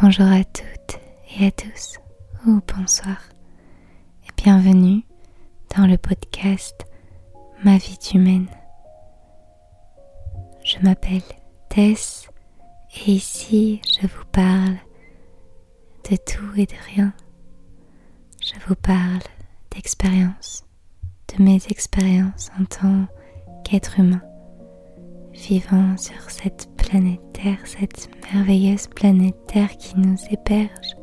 Bonjour à toutes et à tous, ou bonsoir, et bienvenue dans le podcast Ma vie humaine. Je m'appelle Tess et ici je vous parle de tout et de rien. Je vous parle d'expériences, de mes expériences en tant qu'être humain vivant sur cette planète Cette merveilleuse planète Terre qui nous héberge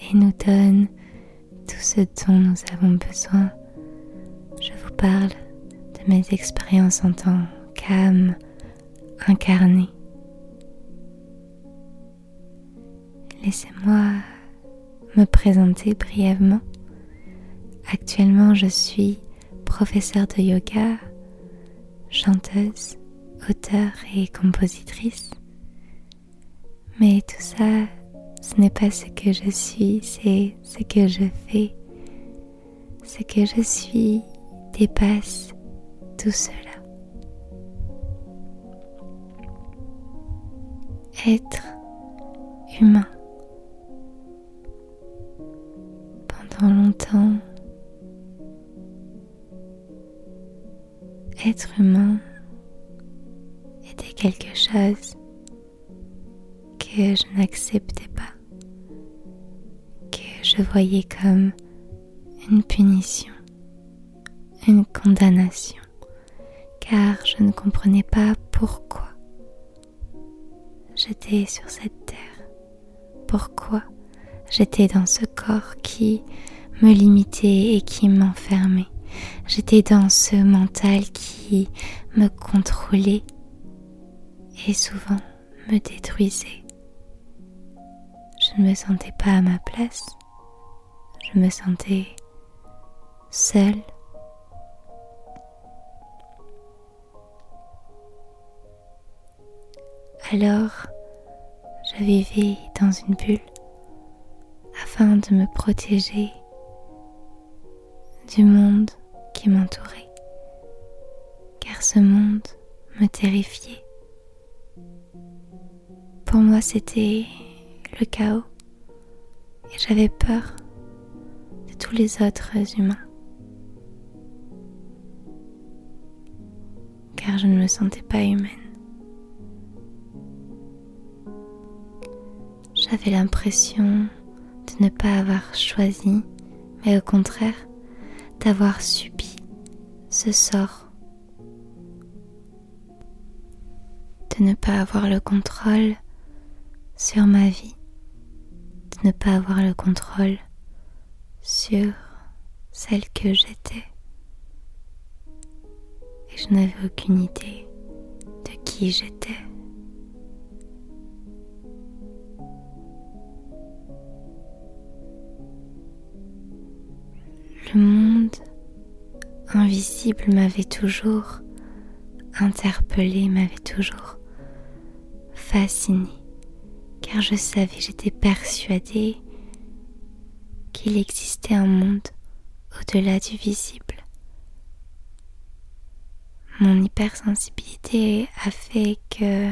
et nous donne tout ce dont nous avons besoin. Je vous parle de mes expériences en tant qu'âme incarnée. Laissez-moi me présenter brièvement. Actuellement, je suis professeure de yoga, chanteuse, auteure et compositrice. Mais tout ça, ce n'est pas ce que je suis, c'est ce que je fais. Ce que je suis dépasse tout cela. Être humain. Pendant longtemps, être humain quelque chose que je n'acceptais pas, que je voyais comme une punition, une condamnation, car je ne comprenais pas pourquoi j'étais sur cette terre, pourquoi j'étais dans ce corps qui me limitait et qui m'enfermait. J'étais dans ce mental qui me contrôlait et souvent me détruisait. Je ne me sentais pas à ma place, je me sentais seule. Alors, je vivais dans une bulle afin de me protéger du monde qui m'entourait, car ce monde me terrifiait. Pour moi, c'était le chaos et j'avais peur de tous les autres humains. Car je ne me sentais pas humaine. J'avais l'impression de ne pas avoir choisi, mais au contraire d'avoir subi ce sort. De ne pas avoir le contrôle sur ma vie, de ne pas avoir le contrôle sur celle que j'étais. Et je n'avais aucune idée de qui j'étais. Le monde invisible m'avait toujours interpellé, m'avait toujours fasciné car je savais, j'étais persuadée qu'il existait un monde au-delà du visible. Mon hypersensibilité a fait que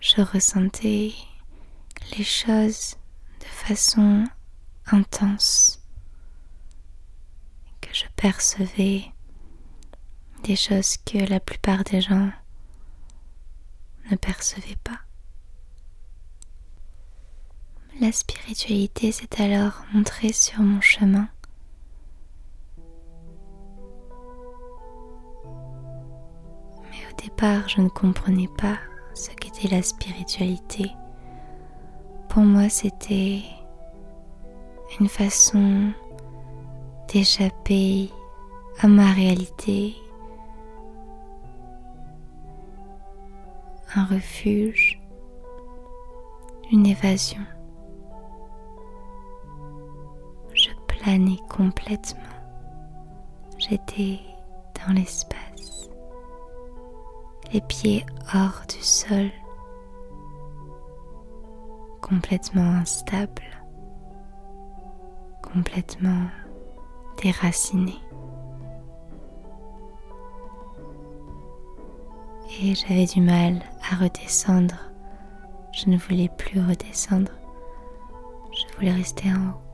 je ressentais les choses de façon intense, que je percevais des choses que la plupart des gens ne percevaient pas. La spiritualité s'est alors montrée sur mon chemin. Mais au départ, je ne comprenais pas ce qu'était la spiritualité. Pour moi, c'était une façon d'échapper à ma réalité, un refuge, une évasion. Complètement. J'étais dans l'espace, les pieds hors du sol, complètement instable, complètement déraciné. Et j'avais du mal à redescendre Je ne voulais plus redescendre. Je voulais rester en haut.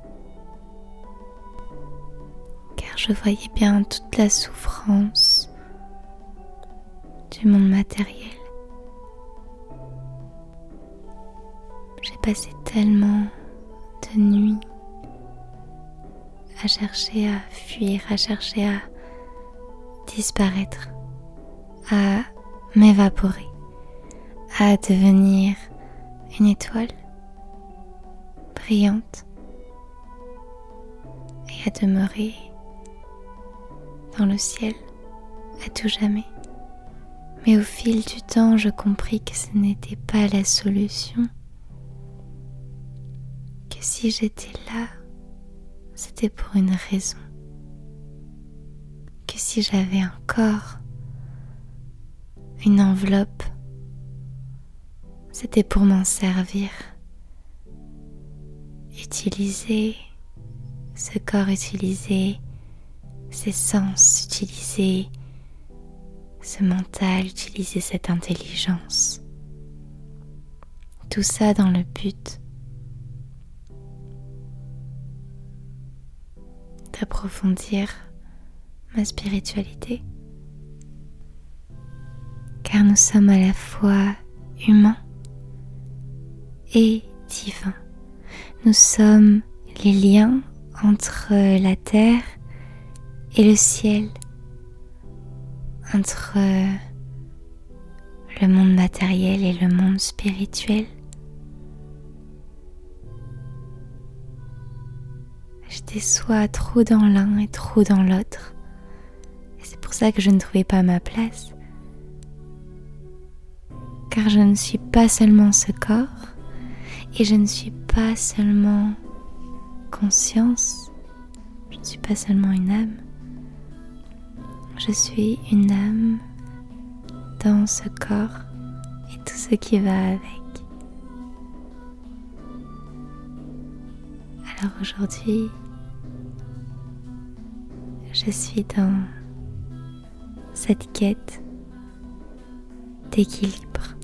Je voyais bien toute la souffrance du monde matériel. J'ai passé tellement de nuits à chercher à fuir, à chercher à disparaître, à m'évaporer, à devenir une étoile brillante et à demeurer dans le ciel à tout jamais. Mais au fil du temps, je compris que ce n'était pas la solution. Que si j'étais là, c'était pour une raison. Que si j'avais un corps, une enveloppe, c'était pour m'en servir. Utiliser ce corps, utiliser ses sens, utiliser ce mental, utiliser cette intelligence. Tout ça dans le but d'approfondir ma spiritualité. Car nous sommes à la fois humains et divins. Nous sommes les liens entre la terre et le ciel, entre le monde matériel et le monde spirituel. J'étais soit trop dans l'un et trop dans l'autre. C'est pour ça que je ne trouvais pas ma place. Car je ne suis pas seulement ce corps et je ne suis pas seulement conscience, je ne suis pas seulement une âme, je suis une âme dans ce corps et tout ce qui va avec. Alors aujourd'hui, je suis dans cette quête d'équilibre.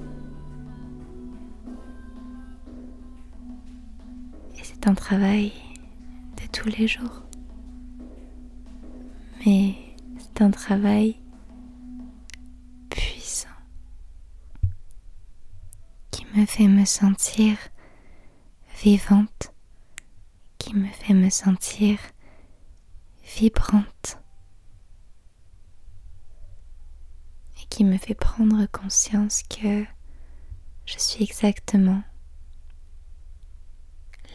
Et c'est un travail de tous les jours. Mais un travail puissant qui me fait me sentir vivante, qui me fait me sentir vibrante et qui me fait prendre conscience que je suis exactement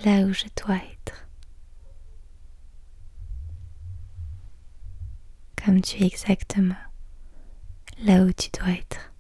là où je dois être. Comme tu es exactement là où tu dois être.